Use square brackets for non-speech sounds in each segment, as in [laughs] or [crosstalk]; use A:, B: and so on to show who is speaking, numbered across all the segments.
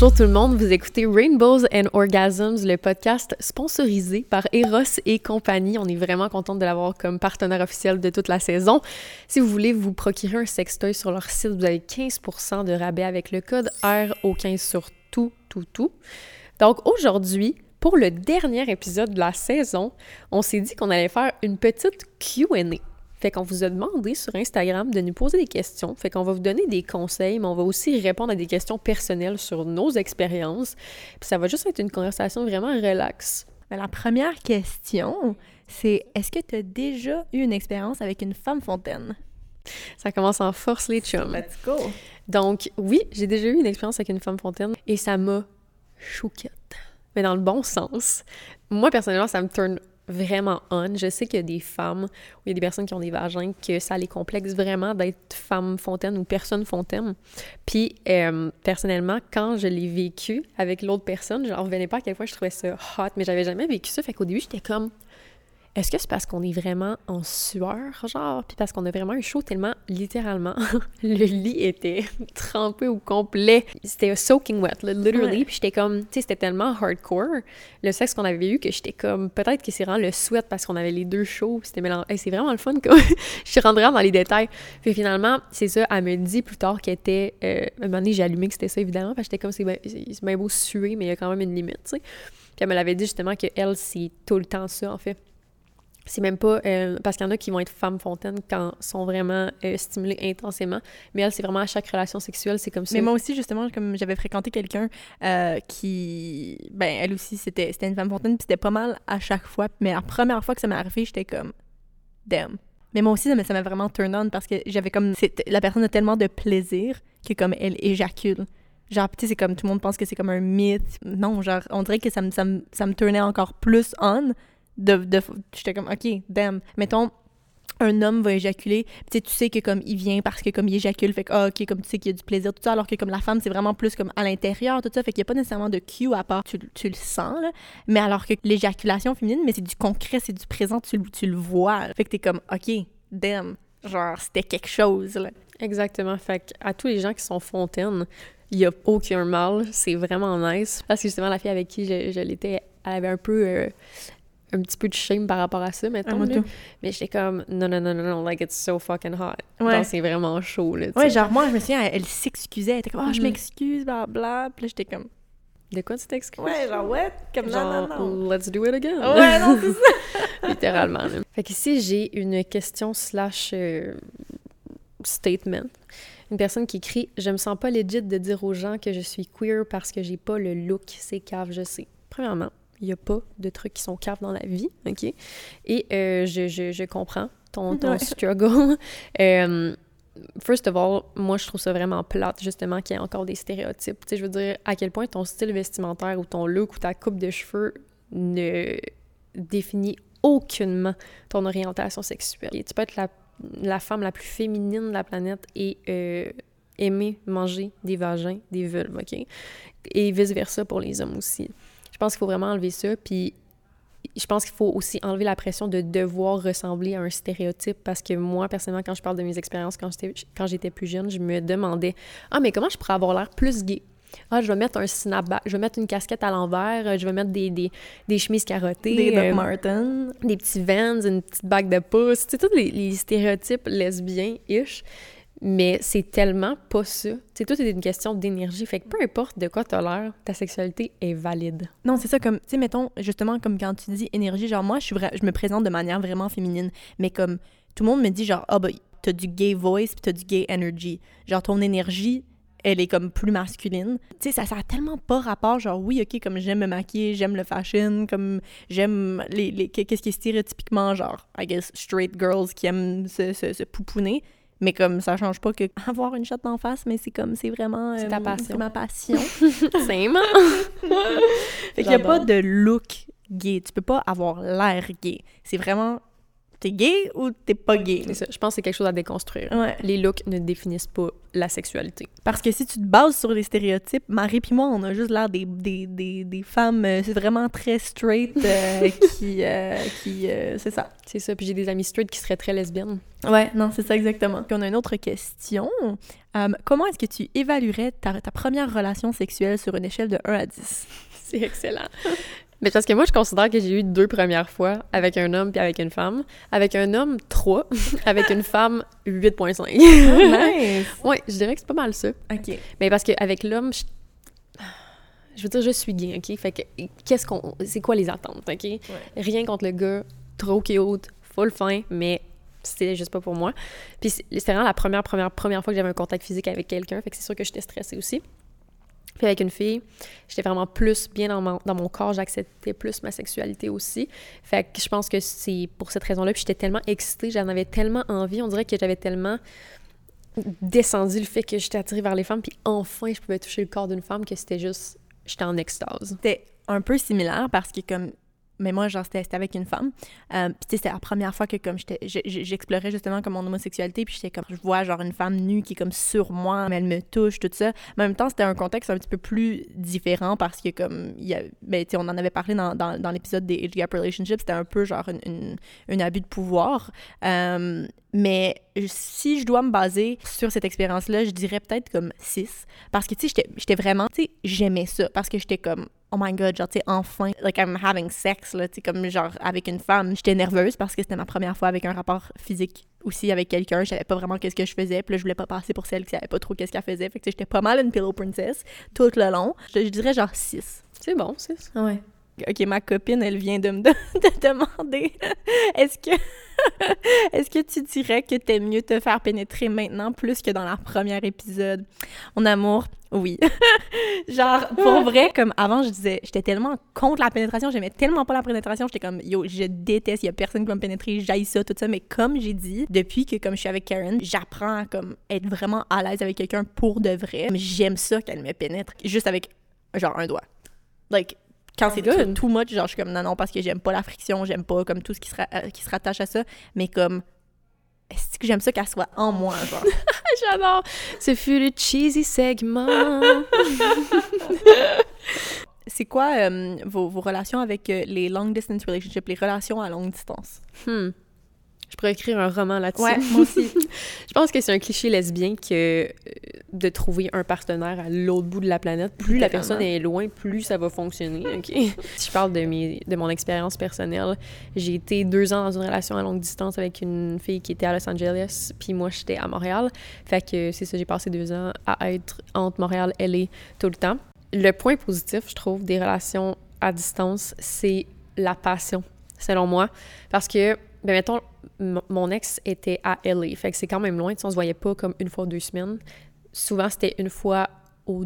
A: Bonjour tout le monde, vous écoutez Rainbows and Orgasms, le podcast sponsorisé par Eros et compagnie. On est vraiment contente de l'avoir comme partenaire officiel de toute la saison. Si vous voulez vous procurer un sextoy sur leur site, vous avez 15% de rabais avec le code R au 15 sur tout, tout, tout. Donc aujourd'hui, pour le dernier épisode de la saison, on s'est dit qu'on allait faire une petite Q&A. Fait qu'on vous a demandé sur Instagram de nous poser des questions. Fait qu'on va vous donner des conseils, mais on va aussi répondre à des questions personnelles sur nos expériences. Puis ça va juste être une conversation vraiment relax.
B: la première question, c'est est-ce que tu as déjà eu une expérience avec une femme fontaine?
A: Ça commence en force, les chums.
B: Let's go!
A: Donc, oui, j'ai déjà eu une expérience avec une femme fontaine et ça m'a chouquette. Mais dans le bon sens. Moi, personnellement, ça me turn vraiment on. Je sais qu'il y a des femmes ou il y a des personnes qui ont des vagins que ça les complexe vraiment d'être femme fontaine ou personne fontaine. Puis, euh, personnellement, quand je l'ai vécu avec l'autre personne, je ne revenais pas à quel point je trouvais ça hot, mais j'avais jamais vécu ça. Fait qu'au début, j'étais comme est-ce que c'est parce qu'on est vraiment en sueur, genre, puis parce qu'on a vraiment eu chaud tellement, littéralement, [laughs] le lit était [laughs] trempé au complet. C'était soaking wet, literally, puis j'étais comme, tu sais, c'était tellement hardcore, le sexe qu'on avait eu, que j'étais comme, peut-être que c'est vraiment le sweat parce qu'on avait les deux chauds, c'était mélangé. c'est vraiment le fun, [laughs] comme, je suis rentrée dans les détails. Puis finalement, c'est ça, elle me dit plus tard qu'elle était, euh, un moment donné, j'ai allumé que c'était ça, évidemment, parce que j'étais comme, c'est bien, beau suer, mais il y a quand même une limite, tu sais. Puis elle me l'avait dit justement que elle, c'est tout le temps ça, en fait c'est même pas euh, parce qu'il y en a qui vont être femmes fontaines quand sont vraiment euh, stimulées intensément mais elle c'est vraiment à chaque relation sexuelle c'est comme ça.
B: mais moi aussi justement comme j'avais fréquenté quelqu'un euh, qui ben elle aussi c'était c'était une femme fontaine puis c'était pas mal à chaque fois mais la première fois que ça m'est arrivé j'étais comme damn. Mais moi aussi ça m'a vraiment turn on parce que j'avais comme la personne a tellement de plaisir que comme elle éjacule. Genre tu sais c'est comme tout le monde pense que c'est comme un mythe. Non genre on dirait que ça me ça me, ça me turnait encore plus on de, de j'étais comme ok damn. Mettons un homme va éjaculer, tu sais que comme il vient parce que comme il éjacule, fait que ah, ok comme tu sais qu'il y a du plaisir tout ça, alors que comme la femme c'est vraiment plus comme à l'intérieur tout ça, fait qu'il y a pas nécessairement de cue à part tu, tu le sens là, mais alors que l'éjaculation féminine, mais c'est du concret, c'est du présent, tu, tu le vois, fait que t'es comme ok damn, genre c'était quelque chose là.
A: Exactement, fait à tous les gens qui sont fontaines, il y a aucun mal, c'est vraiment nice. Parce que justement la fille avec qui je, je l'étais, elle avait un peu euh, un petit peu de shame par rapport à ça, mettons. Ah, mais j'étais comme, non, non, non, non, non, like, it's so fucking hot. Ouais. c'est vraiment chaud, là.
B: Ouais, genre, moi, je me souviens, elle, s'excusait. Elle était comme, oh, je mm-hmm. m'excuse, bla, bla. Puis là, j'étais comme,
A: de quoi tu t'excuses?
B: Ouais, genre, what? Comme, genre, non, non,
A: let's do it again.
B: Ouais, non, c'est ça. [laughs]
A: Littéralement. Fait qu'ici, j'ai une question slash euh, statement. Une personne qui écrit Je me sens pas legit de dire aux gens que je suis queer parce que j'ai pas le look, c'est cave, je sais. Premièrement, il n'y a pas de trucs qui sont caves dans la vie, OK? Et euh, je, je, je, comprends ton, ton [laughs] struggle. [laughs] euh, first of all, moi, je trouve ça vraiment plate, justement, qu'il y ait encore des stéréotypes. Tu sais, je veux dire, à quel point ton style vestimentaire ou ton look ou ta coupe de cheveux ne définit aucunement ton orientation sexuelle. Et tu peux être la, la, femme la plus féminine de la planète et euh, aimer manger des vagins, des vulves, OK? Et vice-versa pour les hommes aussi. Je pense qu'il faut vraiment enlever ça. Puis je pense qu'il faut aussi enlever la pression de devoir ressembler à un stéréotype parce que moi, personnellement, quand je parle de mes expériences quand j'étais, plus jeune, je me demandais Ah, mais comment je pourrais avoir l'air plus gay? Ah, je vais mettre un snapback, je vais mettre une casquette à l'envers, je vais mettre des, des, des chemises carottées.
B: Des Doc euh, Martens.
A: Des petits vans, une petite bague de pouce. C'est tous les, les stéréotypes lesbiens-ish. Mais c'est tellement pas ça. C'est tout est une question d'énergie. Fait que peu importe de quoi t'as l'air, ta sexualité est valide.
B: Non, c'est ça. Comme, tu sais, mettons, justement, comme quand tu dis énergie, genre, moi, je, me présente de manière vraiment féminine. Mais comme, tout le monde me dit, genre, ah, oh, bah, t'as du gay voice puis t'as du gay energy. Genre, ton énergie, elle est comme plus masculine. Tu sais, ça, ça a tellement pas rapport, genre, oui, ok, comme j'aime me maquiller, j'aime le fashion, comme j'aime les, les qu'est-ce qui est stéréotypiquement, genre, I guess, straight girls qui aiment se, se, se pouponner. Mais comme ça change pas que [laughs] avoir une chatte en face, mais c'est comme c'est vraiment
A: c'est ta euh, passion.
B: C'est ma passion. [laughs]
A: c'est
B: fait qu'il y a pas de look gay, tu peux pas avoir l'air gay. C'est vraiment t'es gay ou t'es pas gay?
A: C'est ça. Je pense que c'est quelque chose à déconstruire.
B: Ouais.
A: Les looks ne définissent pas la sexualité.
B: Parce que si tu te bases sur les stéréotypes, Marie puis moi, on a juste l'air des, des, des, des femmes euh, c'est vraiment très straight euh, [laughs] qui... euh, qui c'est ça.
A: C'est ça. Puis j'ai des amis straight qui seraient très lesbiennes.
B: Ouais, non, c'est ça exactement. Puis on a une autre question. Comment est-ce que tu évaluerais ta, ta première relation sexuelle sur une échelle de 1 à 10?
A: C'est excellent. Mais parce que moi, je considère que j'ai eu deux premières fois avec un homme puis avec une femme. Avec un homme, 3. [laughs] avec une femme, 8.5. [laughs]
B: nice!
A: ouais, je dirais que c'est pas mal ça.
B: OK.
A: Mais parce qu'avec l'homme, je... je veux dire, je suis gay, OK? Fait que, qu'est-ce qu'on... C'est quoi les attentes, OK? Rien contre le gars, trop cute, full fin, mais c'était juste pas pour moi. Puis c'était vraiment la première, première, première fois que j'avais un contact physique avec quelqu'un, fait que c'est sûr que j'étais stressée aussi. Puis avec une fille, j'étais vraiment plus bien dans mon, dans mon corps, j'acceptais plus ma sexualité aussi. Fait que je pense que c'est pour cette raison-là. Puis j'étais tellement excitée, j'en avais tellement envie, on dirait que j'avais tellement descendu le fait que j'étais attirée vers les femmes, puis enfin je pouvais toucher le corps d'une femme que c'était juste, j'étais en extase.
B: C'était un peu similaire parce que comme mais moi genre c'était avec une femme euh, puis tu sais c'était la première fois que comme j'explorais justement comme mon homosexualité puis j'étais comme je vois genre une femme nue qui est comme sur moi mais elle me touche tout ça mais en même temps c'était un contexte un petit peu plus différent parce que comme il y a ben tu sais on en avait parlé dans, dans, l'épisode des age gap relationships c'était un peu genre une, une- un abus de pouvoir Euh, mais si je dois me baser sur cette expérience-là, je dirais peut-être comme 6. Parce que, tu sais, j'étais vraiment, tu sais, j'aimais ça. Parce que j'étais comme, oh my god, genre, tu sais, enfin, like I'm having sex, là, tu sais, comme genre avec une femme. J'étais nerveuse parce que c'était ma première fois avec un rapport physique aussi avec quelqu'un. Je savais pas vraiment qu'est-ce que je faisais. Puis là, je voulais pas passer pour celle qui savait pas trop qu'est-ce qu'elle faisait. Fait que, tu sais, j'étais pas mal une pillow princess tout le long. Je, je dirais genre 6.
A: C'est bon, c'est ça.
B: Ouais. Ok, ma copine, elle vient de me de [laughs] demander est-ce que [laughs] est-ce que tu dirais que t'aimes mieux te faire pénétrer maintenant plus que dans la première épisode? Mon amour, oui. [laughs] Genre pour vrai, comme avant je disais, j'étais tellement contre la pénétration, j'aimais tellement pas la pénétration, j'étais comme yo, je déteste, il y a personne qui va me pénétrer, j'haïs ça tout ça, mais comme j'ai dit, depuis que comme je suis avec Karen, j'apprends à comme être vraiment à l'aise avec quelqu'un pour de vrai. J'aime ça qu'elle me pénètre juste avec genre un doigt. Like quand c'est
A: Good.
B: too, much, genre je suis comme non non parce que j'aime pas la friction, j'aime pas comme tout ce qui se, euh, qui se rattache à ça, mais comme est-ce que j'aime ça qu'elle soit en moi genre? [laughs]
A: J'adore. Ce fut le cheesy segment. [laughs]
B: c'est quoi euh, vos, vos relations avec euh, les long distance relationships, les relations à longue distance?
A: Hmm. Je pourrais écrire un roman là-dessus. [laughs]
B: moi aussi.
A: Je pense que c'est un cliché lesbien que euh, de trouver un partenaire à l'autre bout de la planète. Plus la personne est loin, plus ça va fonctionner. ok? [laughs] si je parle de, mes, de mon expérience personnelle, j'ai été deux ans dans une relation à longue distance avec une fille qui était à Los Angeles, puis moi j'étais à Montréal. Fait que c'est ça, j'ai passé deux ans à être entre Montréal et LA tout le temps. Le point positif, je trouve, des relations à distance, c'est la passion, selon moi. Parce que, ben mettons, mon ex était à LA, fait que c'est quand même loin, tu sais, on se voyait pas comme une fois deux semaines. Souvent, c'était une fois au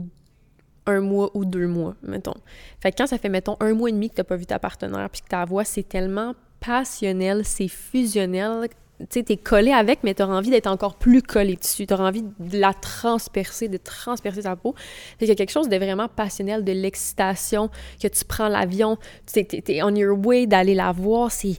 A: un mois ou deux mois, mettons. Fait que quand ça fait, mettons, un mois et demi que t'as pas vu ta partenaire, puis que ta voix, c'est tellement passionnel, c'est fusionnel, tu sais, t'es collé avec, mais t'auras envie d'être encore plus collé dessus. T'auras envie de la transpercer, de transpercer ta peau. Fait qu'il y a quelque chose de vraiment passionnel, de l'excitation, que tu prends l'avion, tu sais, t'es on your way d'aller la voir, c'est...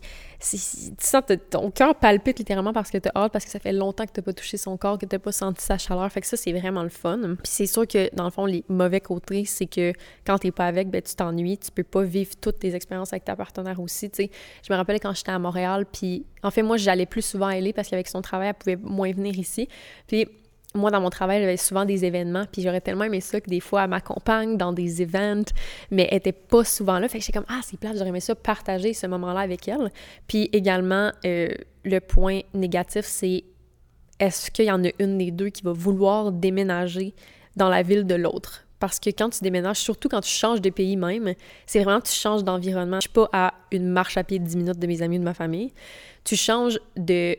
A: tu sens ton cœur palpite littéralement parce que t'as hâte, parce que ça fait longtemps que t'as pas touché son corps, que t'as pas senti sa chaleur. Fait que ça, c'est vraiment le fun. Puis c'est sûr que, dans le fond, les mauvais côtés, c'est que quand t'es pas avec, ben tu t'ennuies, tu peux pas vivre toutes tes expériences avec ta partenaire aussi, tu sais. Je me rappelle quand j'étais à Montréal, puis en fait, moi, j'allais plus souvent à LA parce qu'avec son travail, elle pouvait moins venir ici. Puis moi, dans mon travail, j'avais souvent des événements, puis j'aurais tellement aimé ça que des fois, elle m'accompagne dans des events, mais elle était pas souvent là. Fait que j'étais comme, ah, c'est plate, j'aurais aimé ça partager ce moment-là avec elle. Puis également, euh, le point négatif, c'est est-ce qu'il y en a une des deux qui va vouloir déménager dans la ville de l'autre? Parce que quand tu déménages, surtout quand tu changes de pays même, c'est vraiment tu changes d'environnement. Je suis pas à une marche à pied de 10 minutes de mes amis ou de ma famille. Tu changes de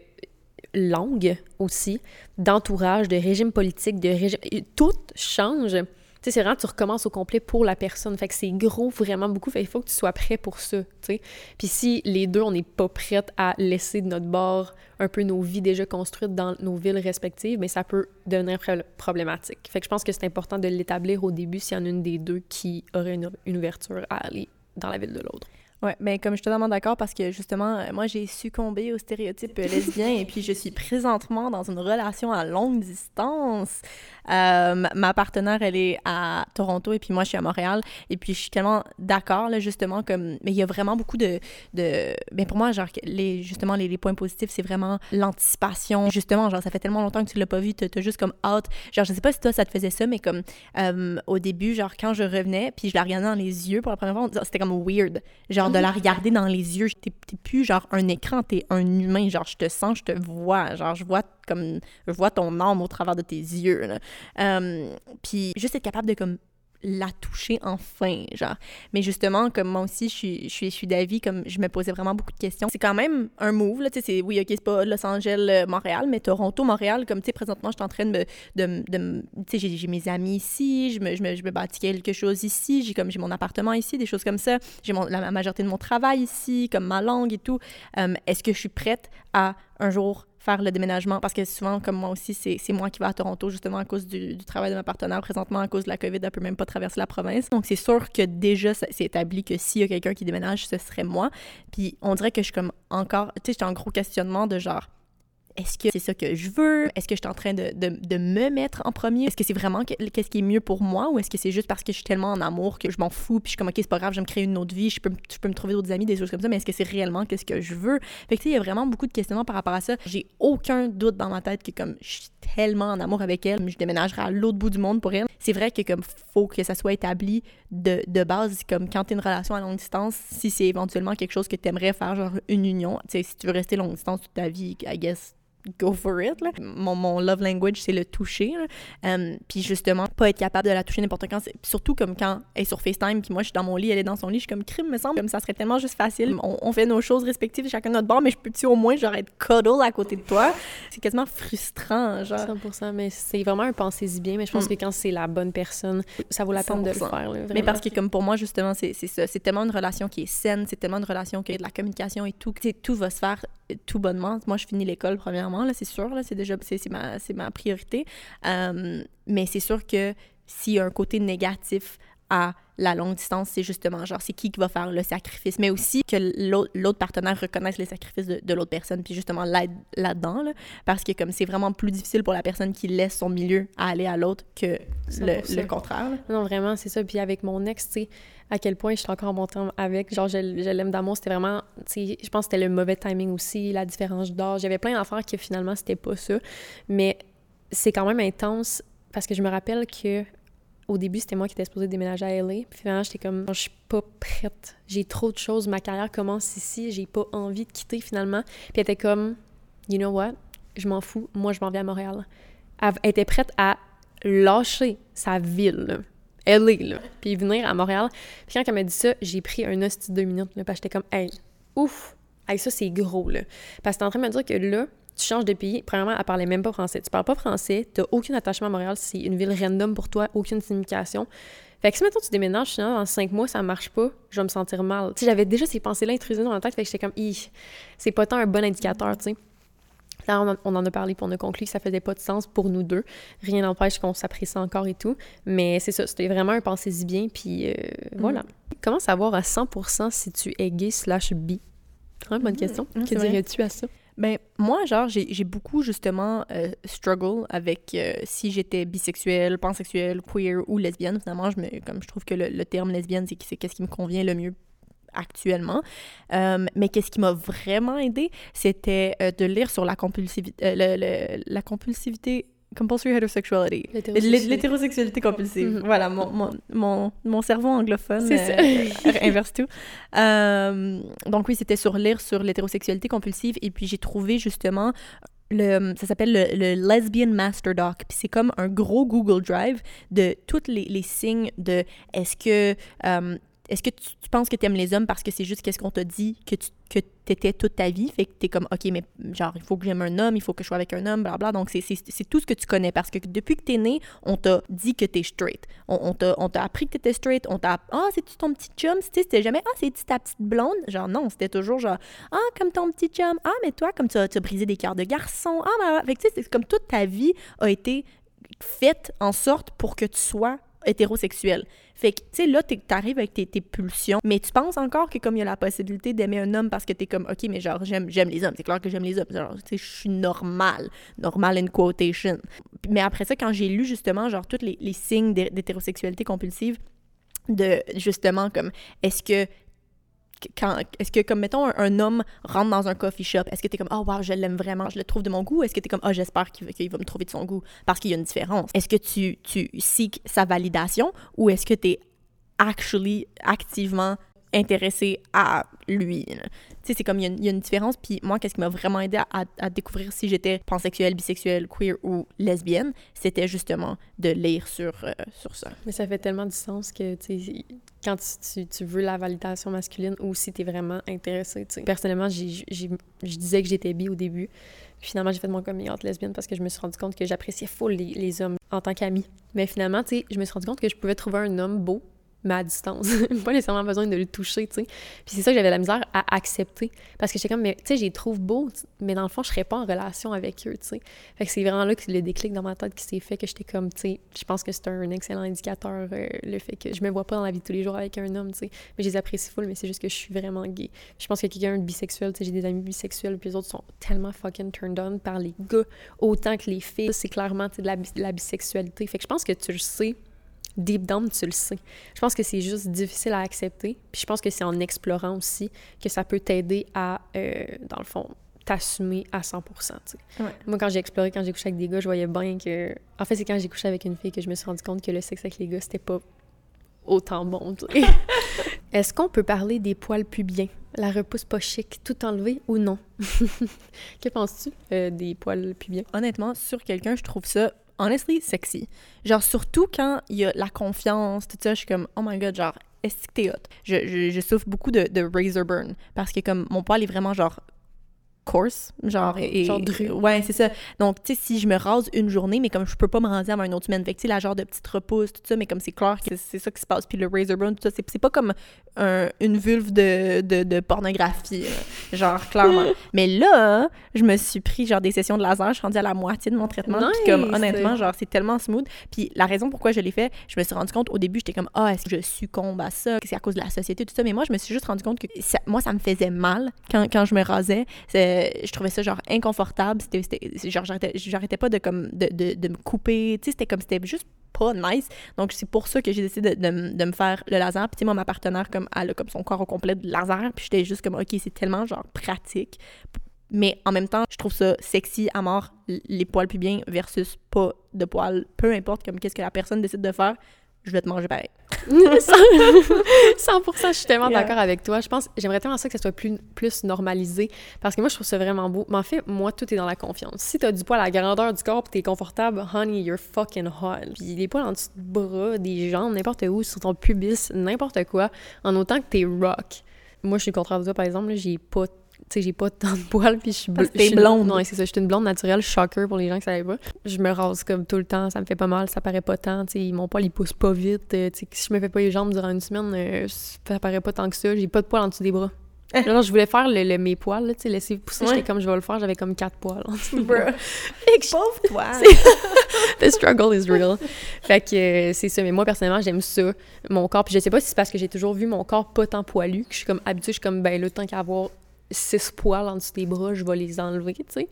A: langue aussi, d'entourage, de régime politique, de régime... Tout change. Tu sais, c'est vraiment, tu recommences au complet pour la personne. Fait que c'est gros, vraiment beaucoup. Fait qu'il faut que tu sois prêt pour ça, tu sais. Puis si les deux, on n'est pas prêtes à laisser de notre bord un peu nos vies déjà construites dans nos villes respectives, mais ça peut devenir pro- problématique. Fait que je pense que c'est important de l'établir au début s'il y en a une des deux qui aurait une ouverture à aller dans la ville de l'autre.
B: Ouais, mais comme je suis totalement d'accord parce que justement, euh, moi j'ai succombé aux stéréotypes euh, lesbiens et puis je suis présentement dans une relation à longue distance. Euh, ma partenaire, elle est à Toronto et puis moi je suis à Montréal et puis je suis tellement d'accord là justement comme mais il y a vraiment beaucoup de de ben pour moi genre les justement les, points positifs c'est vraiment l'anticipation. Justement genre ça fait tellement longtemps que tu l'as pas vu t'as as juste comme hâte. Genre je sais pas si toi ça te faisait ça mais comme au début genre quand je revenais puis je la regardais dans les yeux pour la première fois c'était comme weird. Genre de la regarder dans les yeux. T'es plus genre un écran, t'es un humain. Genre, je te sens, je te vois. Genre, je vois comme je vois ton âme au travers de tes yeux. Euh, puis juste être capable de comme la toucher enfin, genre. Mais justement, comme moi aussi, je suis, je suis, je d'avis, comme je me posais vraiment beaucoup de questions. C'est quand même un move, là, tu sais, oui, OK, c'est pas Los Angeles, euh, Montréal, mais Toronto, Montréal, comme, tu sais, présentement, je suis en train de me, de, de, tu sais, j'ai mes amis ici, je me, je me, je me bâtis quelque chose ici, j'ai comme, j'ai mon appartement ici, des choses comme ça, j'ai la majorité de mon travail ici, comme ma langue et tout. Euh, est-ce que je suis prête à, un jour, faire le déménagement parce que souvent, comme moi aussi, c'est moi qui vais à Toronto justement à cause du, travail de ma partenaire. Présentement, à cause de la COVID, elle peut même pas traverser la province. Donc, c'est sûr que déjà, c'est établi que s'il y a quelqu'un qui déménage, ce serait moi. Puis, on dirait que je suis comme encore, tu sais, j'étais en gros questionnement de genre, est-ce que c'est ça que je veux? Est-ce que je suis en train de, de, me mettre en premier? Est-ce que c'est vraiment qu'est-ce qui est mieux pour moi ou est-ce que c'est juste parce que je suis tellement en amour que je m'en fous puis je suis comme, OK, c'est pas grave, je vais me créer une autre vie, je peux, je peux me trouver d'autres amis, des choses comme ça, mais est-ce que c'est réellement qu'est-ce que je veux? Fait que, tu sais, il y a vraiment beaucoup de questionnements par rapport à ça. J'ai aucun doute dans ma tête que, comme, je suis tellement en amour avec elle, je déménagerai à l'autre bout du monde pour elle. C'est vrai que, comme, faut que ça soit établi de, de base, comme, quand t'es une relation à longue distance, si c'est éventuellement quelque chose que t'aimerais faire, genre une union, tu sais, si tu veux rester longue distance toute ta vie, I guess, go for it. Là. Mon, mon love language, c'est le toucher. Um, puis justement, pas être capable de la toucher n'importe quand. Surtout comme quand elle est sur FaceTime, puis moi, je suis dans mon lit, elle est dans son lit, je suis comme crime, me semble. Comme ça serait tellement juste facile. On, on fait nos choses respectives, chacun de notre bord, mais je peux-tu au moins, genre, être cuddle à côté de toi? C'est quasiment frustrant, genre.
A: 100%, mais c'est vraiment un pensez-y bien, mais je pense mm. que quand c'est la bonne personne, ça vaut la peine de le faire. Là,
B: mais parce que, comme pour moi, justement, c'est ça. C'est tellement une relation qui est saine, c'est tellement une relation qui a de la communication et tout, que tout va se faire tout bonnement. Moi, je finis l'école, premièrement, là, c'est sûr, là, c'est déjà, c'est ma, ma priorité. Euh, mais c'est sûr que s'il y a un côté négatif à la longue distance, c'est justement genre c'est qui qui va faire le sacrifice, mais aussi que l'autre partenaire reconnaisse les sacrifices de, l'autre personne, puis justement l'aide là-dedans, là, parce que comme c'est vraiment plus difficile pour la personne qui laisse son milieu à aller à l'autre que le, le, contraire.
A: Non, vraiment, c'est ça. Puis avec mon ex, tu sais, à quel point je suis encore en bon temps avec, genre je, je l'aime d'amour, c'était vraiment, tu sais, je pense que c'était le mauvais timing aussi, la différence d'âge, j'avais plein d'affaires que finalement c'était pas ça, mais c'est quand même intense parce que je me rappelle que au début, c'était moi qui étais supposée déménager à LA. Puis finalement, j'étais comme, je suis pas prête. J'ai trop de choses. Ma carrière commence ici. J'ai pas envie de quitter finalement. Puis elle était comme, you know what? Je m'en fous. Moi, je m'en vais à Montréal. Elle était prête à lâcher sa ville. LA, là. Puis venir à Montréal. Puis quand elle m'a dit ça, j'ai pris un hostie de deux minutes. Là, j'étais comme, hey, ouf! Hey, ça, c'est gros, là. Parce que t'es en train de me dire que là, tu changes de pays, premièrement, elle parlait même pas français. Tu parles pas français, t'as aucun attachement à Montréal, c'est une ville random pour toi, aucune signification. Fait que si maintenant tu déménages, finalement, dans cinq mois, ça marche pas, je vais me sentir mal. Tu sais, j'avais déjà ces pensées-là intrusées dans la tête, fait que j'étais comme, c'est pas tant un bon indicateur, tu sais. Là, on, en a parlé, pour on a conclu que ça faisait pas de sens pour nous deux. Rien n'empêche qu'on s'apprécie encore et tout. Mais c'est ça, c'était vraiment un pensez-y bien, puis euh, voilà. Mm. Comment savoir à 100% si tu es gay slash bi? Très bonne mm. question. Mm, que dirais-tu à ça?
B: Ben, moi, genre, j'ai beaucoup, justement, euh, struggle avec euh, si j'étais bisexuelle, pansexuelle, queer ou lesbienne. Finalement, je me, comme je trouve que le, terme lesbienne, c'est qu'est-ce qui me convient le mieux actuellement. Euh, mais qu'est-ce qui m'a vraiment aidé, c'était de lire sur la compulsivité, la compulsivité compulsory heterosexuality. L'hétérosexualité compulsive. Mhm. Voilà, mon, mon, mon, mon, cerveau anglophone euh, [laughs] inverse tout. Euh, donc oui, c'était sur lire sur l'hétérosexualité compulsive et puis j'ai trouvé justement le, ça s'appelle le, Lesbian Master Doc. Puis c'est comme un gros Google Drive de tous les, les signes de est-ce que euh, est-ce que tu, penses que tu aimes les hommes parce que c'est juste qu'est-ce qu'on t'a dit que tu que étais toute ta vie? Fait que tu es comme, OK, mais genre, il faut que j'aime un homme, il faut que je sois avec un homme, blablabla. Donc, c'est tout ce que tu connais parce que depuis que tu es né, on t'a dit que tu es straight. On, on t'a appris que tu étais straight. On t'a, ah, c'est-tu ton petit chum? C'était jamais, ah, c'est-tu ta petite blonde? Genre, non, c'était toujours genre, ah, comme ton petit chum. Ah, mais toi, comme tu as, brisé des cœurs de garçon. Ah, bah, fait que tu sais, c'est comme toute ta vie a été faite en sorte pour que tu sois hétérosexuel. Fait que, tu sais, là, t'arrives avec tes, pulsions, mais tu penses encore que comme il y a la possibilité d'aimer un homme parce que t'es comme, OK, mais genre, j'aime les hommes, c'est clair que j'aime les hommes. Genre, tu je suis normale. Normal in quotation. Mais après ça, quand j'ai lu justement, genre, tous les, les signes d'hé- d'hétérosexualité compulsive, de justement, comme, est-ce que est-ce que comme mettons un, homme rentre dans un coffee shop est-ce que t'es comme oh wow je l'aime vraiment je le trouve de mon goût est-ce que t'es comme oh j'espère qu'il va, me trouver de son goût parce qu'il y a une différence? Est-ce que tu tu sa validation ou est-ce que t'es actually activement intéressé à lui tu sais c'est comme il y, a une- différence puis moi qu'est-ce qui m'a vraiment aidé à, découvrir si j'étais pansexuelle bisexuelle queer ou lesbienne c'était justement de lire sur euh, sur ça
A: Mais ça fait tellement du sens que, tu sais, quand tu, tu, tu veux la validation masculine ou si t'es vraiment intéressé, tu sais. Personnellement, je disais que j'étais bi au début. Finalement, j'ai fait de mon coming out lesbienne parce que je me suis rendu compte que j'appréciais full les, les hommes en tant qu'amis. Mais finalement, tu sais, je me suis rendu compte que je pouvais trouver un homme beau, mais à distance. [laughs] pas nécessairement besoin de le toucher, tu sais. Puis c'est ça que j'avais la misère à accepter. Parce que j'étais comme, mais tu sais, je les trouve beaux, mais dans le fond, je serais pas en relation avec eux, tu sais. Fait que c'est vraiment là que le déclic dans ma tête qui s'est fait que j'étais comme, tu sais, je pense que c'est un excellent indicateur, euh, le fait que je me vois pas dans la vie de tous les jours avec un homme, tu sais. Mais je les apprécie full, mais c'est juste que je suis vraiment gay. Je pense que quelqu'un de bisexuel, tu sais, j'ai des amis bisexuels, puis les autres sont tellement fucking turned on par les gars autant que les filles. C'est clairement, tu sais, de la, de la bisexualité. Fait que je pense que tu le sais. Deep down, tu le sais. Je pense que c'est juste difficile à accepter. Puis je pense que c'est en explorant aussi que ça peut t'aider à, euh, dans le fond, t'assumer à 100%. tu sais.
B: Ouais.
A: Moi, quand j'ai exploré, quand j'ai couché avec des gars, je voyais bien que. En fait, c'est quand j'ai couché avec une fille que je me suis rendu compte que le sexe avec les gars, c'était pas autant bon. [laughs] Est-ce qu'on peut parler des poils pubiens? La repousse pas chic, tout enlevé ou non? [laughs] que penses-tu euh, des poils pubiens?
B: honnêtement, sur quelqu'un, je trouve ça, honestly, sexy. Genre, surtout quand il y a la confiance, tout ça, je suis comme, oh my god, genre, est-ce que t'es hot? Je, je, je souffre beaucoup de, de razor burn parce que, comme, mon poil est vraiment, genre, coarse, genre, et,
A: Genre.
B: Ouais, c'est ça. Donc, tu sais, si je me rase une journée, mais comme je peux pas me raser avant une autre semaine, fait que, tu sais, la genre de petite repousse, tout ça, mais comme c'est clair que c'est ça qui se passe, puis le razor burn, tout ça, c'est pas comme un- une vulve de, de, de pornographie, là. genre, clairement. [laughs] mais là, je me suis pris, genre, des sessions de laser, je suis rendue à la moitié de mon traitement, puis comme,
A: Nice!
B: honnêtement, genre, c'est tellement smooth. Puis la raison pourquoi je l'ai fait, je me suis rendu compte, au début, j'étais comme, ah, est-ce que je succombe à ça? C'est à cause de la société, tout ça. Mais moi, je me suis juste rendu compte que ça- moi, ça me faisait mal quand, quand je me rasais. C'est- Je trouvais ça, genre, inconfortable. C'était, c'était- genre, j'arrêtais, pas de, comme, de, de, me couper. Tu sais, c'était comme, c'était juste pas nice. Donc, c'est pour ça que j'ai décidé de, de, me- faire le laser. Puis, tu sais, moi, ma partenaire, comme, elle a comme son corps au complet de laser. Puis, j'étais juste comme, OK, c'est tellement, genre, pratique. Mais en même temps, je trouve ça sexy à mort, les poils pubiens versus pas de poils. Peu importe comme qu'est-ce que la personne décide de faire, je vais te manger pareil. [laughs]
A: 100%, je suis tellement
B: Yeah.
A: d'accord avec toi. Je pense, j'aimerais tellement ça que ça soit plus, plus normalisé. Parce que moi, je trouve ça vraiment beau. Mais en fait, moi, tout est dans la confiance. Si t'as du poil à la grandeur du corps pis t'es confortable, honey, you're fucking hot. Puis les poils en dessous bras, des jambes, n'importe où, sur ton pubis, n'importe quoi, en autant que t'es rock. Moi, je suis contraire de toi, par exemple, j'ai pas tu sais, j'ai pas tant de poils, puis je suis suis-
B: blonde.
A: Non, c'est ça, je suis une blonde naturelle, shocker pour les gens qui savaient pas. Je me rase comme tout le temps, ça me fait pas mal, ça paraît pas tant, tu sais, mon poil, il pousse pas vite, euh, tu sais, si je me fais pas les jambes durant une semaine, euh, ça paraît pas tant que ça, j'ai pas de poils en dessous des bras. Genre, je voulais faire le, le- mes poils, tu sais, laisser pousser,
B: Ouais.
A: j'étais comme, je vais le faire, j'avais comme quatre poils. [laughs]
B: Pauvre toi! [laughs]
A: The struggle is real. Fait que euh, c'est ça. Mais moi, personnellement, j'aime ça, mon corps. Puis je sais pas si c'est parce que j'ai toujours vu mon corps pas tant poilu que je suis comme habituée. Je suis comme, ben, le temps qu'à avoir six poils en dessous des bras, je vais les enlever, tu sais.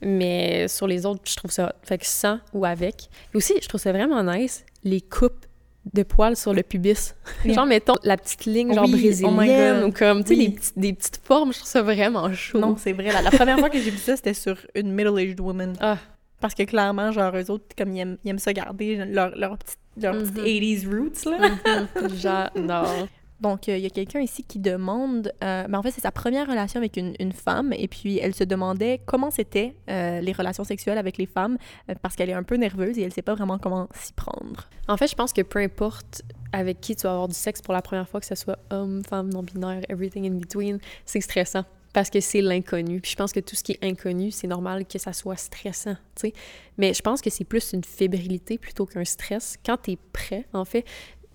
A: Mais sur les autres, je trouve ça. Fait que sans ou avec. Et aussi, je trouve ça vraiment nice, les coupes de poils sur le pubis. [laughs]
B: Yeah.
A: genre, mettons, la petite ligne, genre
B: Oui, oh
A: brésilienne,
B: God.
A: ou comme, tu sais,
B: Oui.
A: des petites formes, je trouve ça vraiment chaud.
B: non, c'est vrai. La, la première fois que j'ai vu ça, c'était sur une middle-aged woman.
A: Ah.
B: Parce que clairement, genre, eux autres, comme ils aiment, ils aiment ça garder leur, leur petite, leur petite
A: Mhm.
B: 80s roots, là.
A: Mhm. J'adore. [laughs]
B: Donc, euh, il y a quelqu'un ici qui demande, euh, ben, en fait, c'est sa première relation avec une, femme, et puis elle se demandait comment c'était euh, les relations sexuelles avec les femmes, parce qu'elle est un peu nerveuse et elle sait pas vraiment comment s'y prendre.
A: En fait, je pense que peu importe avec qui tu vas avoir du sexe pour la première fois, que ce soit homme, femme, non-binaire, everything in between, c'est stressant. Parce que c'est l'inconnu. Puis je pense que tout ce qui est inconnu, c'est normal que ça soit stressant, tu sais. Mais je pense que c'est plus une fébrilité plutôt qu'un stress. Quand tu es prêt, en fait,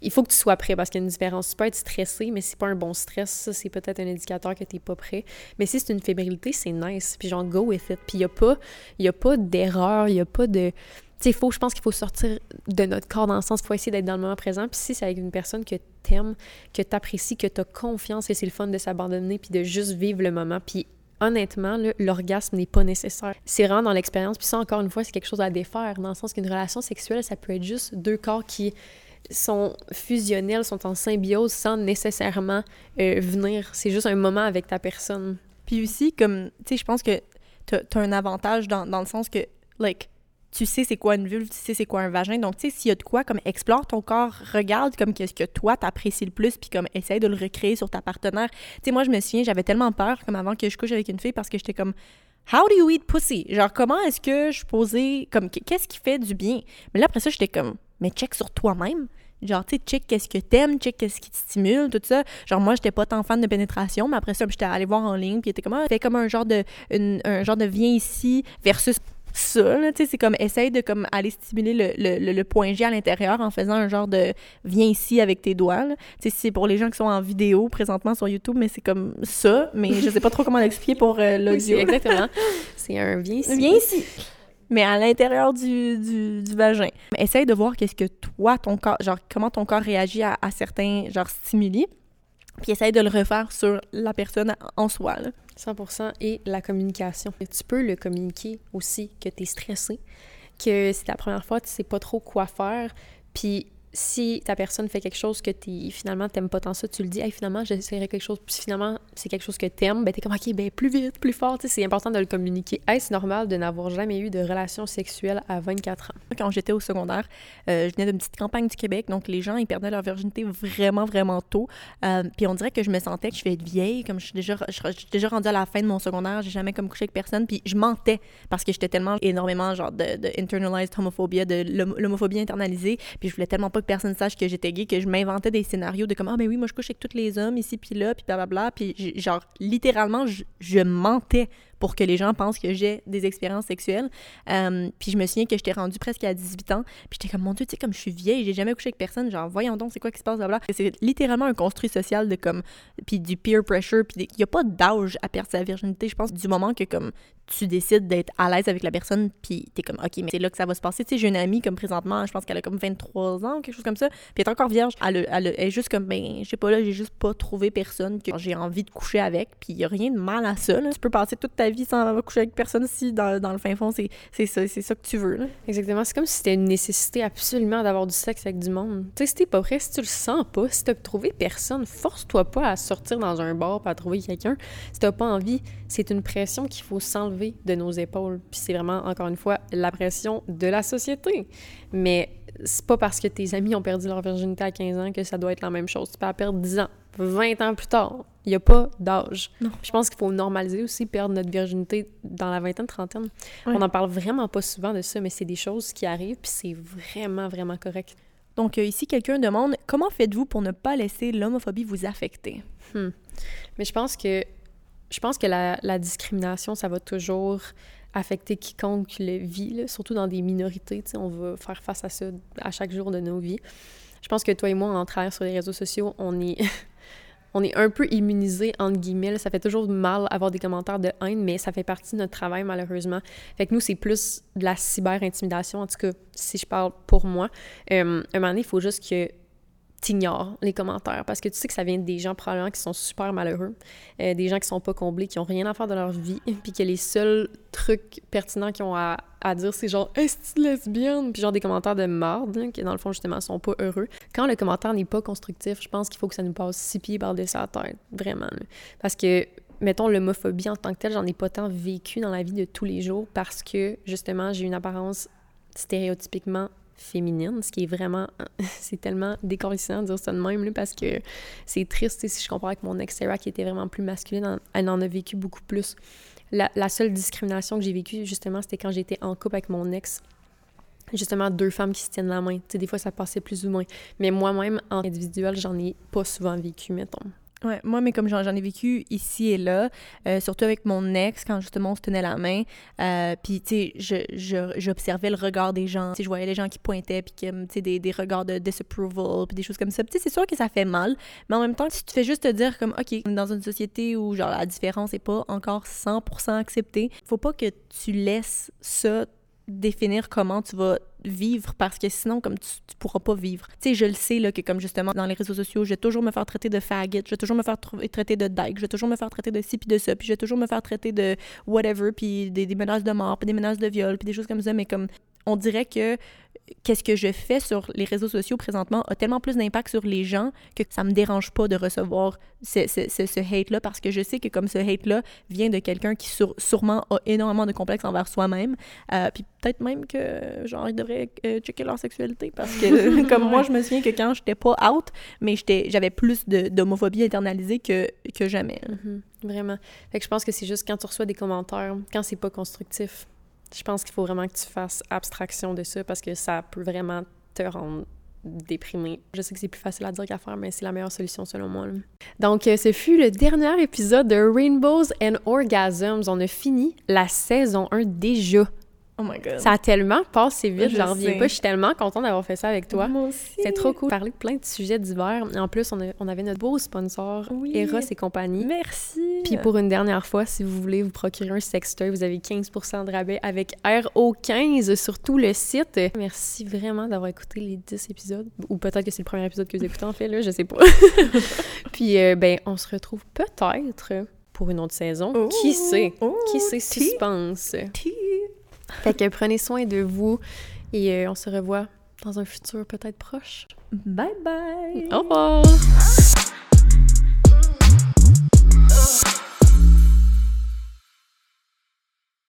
A: il faut que tu sois prêt parce qu'il y a une différence. Tu peux être stressé, mais c'est pas un bon stress. Ça, c'est peut-être un indicateur que t'es pas prêt. Mais si c'est une fébrilité, c'est nice. Puis genre, go with it. Puis il y a pas, pas d'erreur, il y a pas de sais, faut, je pense qu'il faut sortir de notre corps dans le sens, il faut essayer d'être dans le moment présent. Puis si c'est avec une personne que t'aimes, que t'apprécies, que t'as confiance, et c'est le fun de s'abandonner, puis de juste vivre le moment. Puis honnêtement, l'orgasme n'est pas nécessaire. C'est vraiment dans l'expérience. Puis ça, encore une fois, c'est quelque chose à défaire, dans le sens qu'une relation sexuelle, ça peut être juste deux corps qui sont fusionnels, sont en symbiose sans nécessairement euh, venir. C'est juste un moment avec ta personne.
B: Puis aussi, comme, tu sais, je pense que t'as as un avantage dans, dans le sens que, like, tu sais c'est quoi une vulve, tu sais c'est quoi un vagin. Donc, tu sais, s'il y a de quoi, comme explore ton corps, regarde comme qu'est-ce que toi t'apprécies le plus, puis comme essaye de le recréer sur ta partenaire. Tu sais, moi, je me souviens, j'avais tellement peur, comme avant que je couche avec une fille, parce que j'étais comme, How do you eat pussy? Genre, comment est-ce que je posais, comme, qu'est-ce qui fait du bien? Mais là, après ça, j'étais comme, mais check sur toi-même. Genre, tu sais, check qu'est-ce que t'aimes, check qu'est-ce qui te stimule, tout ça. Genre, moi, j'étais pas tant fan de pénétration, mais après ça, j'étais allée voir en ligne, puis était comme, ah, fait comme un genre de, un genre de viens ici versus ça, tu sais, c'est comme, essaye de comme aller stimuler le, le, le, point G à l'intérieur en faisant un genre de viens ici avec tes doigts, Tu sais, c'est pour les gens qui sont en vidéo présentement sur YouTube, mais c'est comme ça, mais je sais pas trop comment l'expliquer pour euh, l'audio.
A: exactement. [laughs] c'est un viens ici.
B: Viens ici mais à l'intérieur du, du, vagin. Essaye de voir qu'est-ce que toi, ton corps, genre comment ton corps réagit à, certains genre stimuli, puis essaye de le refaire sur la personne en soi. Là.
A: 100 et la communication. Tu peux le communiquer aussi que tu es stressé, que c'est la première fois, tu sais pas trop quoi faire, puis si ta personne fait quelque chose que tu finalement t'aimes pas tant ça, tu le dis, hey, finalement, j'essaierai quelque chose, puis finalement, c'est quelque chose que t'aimes, ben t'es comme, ok, ben plus vite, plus fort, c'est important de le communiquer. Est-ce normal de n'avoir jamais eu de relation sexuelle à 24 ans?
B: Quand j'étais au secondaire, euh, je venais d'une petite campagne du Québec, donc les gens, ils perdaient leur virginité vraiment, vraiment tôt. Euh, puis on dirait que je me sentais que je vais être vieille, comme je suis déjà, je, suis déjà rendue à la fin de mon secondaire, j'ai jamais comme couché avec personne, puis je mentais parce que j'étais tellement énormément genre de, de internalized homophobia, de l'homophobie internalisée, puis je voulais tellement pas personne sache que j'étais gay, que je m'inventais des scénarios de comme Ah, ben oui, moi je couche avec tous les hommes ici, puis là, puis blablabla. Puis genre, littéralement, je mentais pour que les gens pensent que j'ai des expériences sexuelles. Euh, puis je me souviens que j'étais rendue presque à 18 ans. Puis j'étais comme, mon Dieu, tu sais, comme je suis vieille, j'ai jamais couché avec personne. Genre, voyons donc, c'est quoi qui se passe là C'est littéralement un construit social de comme, puis du peer pressure. Puis il n'y a pas d'âge à perdre sa virginité. Je pense du moment que comme tu décides d'être à l'aise avec la personne, puis t'es comme, OK, mais c'est là que ça va se passer. Tu sais, j'ai une amie comme présentement, je pense qu'elle a comme 23 ans quelque chose comme ça. Puis elle est encore vierge. Elle, est juste comme, ben, je sais pas, là, j'ai juste pas trouvé personne que j'ai envie de coucher avec. Puis il a rien de mal à ça. Là. Tu peux passer toute ta vie sans coucher avec personne si dans, le fin fond, c'est ça, ça que tu veux.
A: Exactement. C'est comme si c'était une nécessité absolument d'avoir du sexe avec du monde. Tu sais, si t'es pas prêt, si tu le sens pas, si t'as trouvé personne, force-toi pas à sortir dans un bar pour trouver quelqu'un. Si t'as pas envie, c'est une pression qu'il faut s'enlever de nos épaules. Puis c'est vraiment, encore une fois, la pression de la société. Mais c'est pas parce que tes amis ont perdu leur virginité à 15 ans que ça doit être la même chose. Tu peux la perdre 10 ans, 20 ans plus tard. Il n'y a pas d'âge. Je pense qu'il faut normaliser aussi perdre notre virginité dans la vingtaine, trentaine. On n'en parle vraiment pas souvent de ça, mais c'est des choses qui arrivent, puis c'est vraiment, vraiment correct.
B: Donc, euh, ici, quelqu'un demande comment faites-vous pour ne pas laisser l'homophobie vous affecter?
A: Hmm. Mais je pense que je pense que la, la discrimination, ça va toujours affecter quiconque le vit, surtout dans des minorités. On va faire face à ça à chaque jour de nos vies. Je pense que toi et moi, en travaillant sur les réseaux sociaux, on est, [laughs] on est un peu immunisés, entre guillemets. Ça fait toujours mal avoir des commentaires de haine, mais ça fait partie de notre travail, malheureusement. Fait que nous, c'est plus de la cyber-intimidation, en tout cas, si je parle pour moi. Euh, un moment donné, il faut juste que t'ignores les commentaires parce que tu sais que ça vient des gens probablement qui sont super malheureux, euh, des gens qui sont pas comblés, qui ont rien à faire de leur vie, [laughs] puis que les seuls trucs pertinents qu'ils ont à, à dire, c'est genre est-ce lesbienne, puis genre des commentaires de marde, qui dans le fond justement sont pas heureux. Quand le commentaire n'est pas constructif, je pense qu'il faut que ça nous passe six pieds par-dessus la tête, vraiment. Parce que mettons, l'homophobie en tant que telle, j'en ai pas tant vécu dans la vie de tous les jours parce que, justement, j'ai une apparence stéréotypiquement féminine, ce qui est vraiment, [laughs] c'est tellement décollissant de dire ça de même, parce que c'est triste, si je compare avec mon ex Sarah qui était vraiment plus masculine, elle en a vécu beaucoup plus. La, la seule discrimination que j'ai vécue, justement, c'était quand j'étais en couple avec mon ex. Justement, deux femmes qui se tiennent la main. Tu sais, des fois, ça passait plus ou moins. Mais moi-même, en individuel, j'en ai pas souvent vécu, mettons.
B: Ouais, moi, mais comme j'en ai vécu ici et là, euh, surtout avec mon ex, quand justement on se tenait la main, euh, puis tu sais, j'observais le regard des gens, tu sais, je voyais les gens qui pointaient, puis tu sais, des, des, regards de disapproval, puis des choses comme ça. Tu sais, c'est sûr que ça fait mal, mais en même temps, si tu fais juste te dire comme, OK, dans une société où, genre, la différence n'est pas encore 100% acceptée, faut pas que tu laisses ça définir comment tu vas vivre parce que sinon comme tu, pourras pas vivre. Tu sais je le sais là que comme justement dans les réseaux sociaux, je vais toujours me faire traiter de faggot, je vais toujours me faire tr- traiter de dyke, je vais toujours me faire traiter de ci puis de ça, puis je vais toujours me faire traiter de whatever puis des, des menaces de mort, puis des menaces de viol, puis des choses comme ça mais comme on dirait que qu'est-ce que je fais sur les réseaux sociaux présentement a tellement plus d'impact sur les gens que ça me dérange pas de recevoir ce, ce, ce, ce hate-là parce que je sais que comme ce hate-là vient de quelqu'un qui sur- sûrement a énormément de complexes envers soi-même. Euh, puis peut-être même que, genre, ils devraient euh, checker leur sexualité parce que, [laughs] [laughs] comme moi, je me souviens que quand j'étais pas out, mais j'étais, j'avais plus de, d'homophobie internalisée que, que jamais.
A: Mhm, Vraiment. Fait que je pense que c'est juste quand tu reçois des commentaires, quand c'est pas constructif, je pense qu'il faut vraiment que tu fasses abstraction de ça parce que ça peut vraiment te rendre déprimé. Je sais que c'est plus facile à dire qu'à faire, mais c'est la meilleure solution selon moi. Donc, euh, ce fut le dernier épisode de Rainbows and Orgasms. On a fini la saison 1 déjà.
B: Oh my god.
A: Ça a tellement passé vite,
B: Je
A: j'en reviens pas. Je suis tellement contente d'avoir fait ça avec toi.
B: Moi aussi.
A: C'est trop cool. Parler de plein de sujets divers. En plus, on, a- on avait notre beau sponsor,
B: Oui.
A: Eros et compagnie.
B: Merci.
A: Puis pour une dernière fois, si vous voulez vous procurer un sextoy, vous avez 15% de rabais avec RO15 sur tout le site. Merci vraiment d'avoir écouté les 10 épisodes. Ou peut-être que c'est le premier épisode que vous écoutez en fait, là, je sais pas. [laughs] Puis euh, ben, on se retrouve peut-être pour une autre saison.
B: Oh.
A: Qui sait?
B: Oh,
A: Qui sait? Suspense.
B: tea.
A: Fait que prenez soin de vous et euh, on se revoit dans un futur peut-être proche.
B: Bye bye!
A: Au revoir!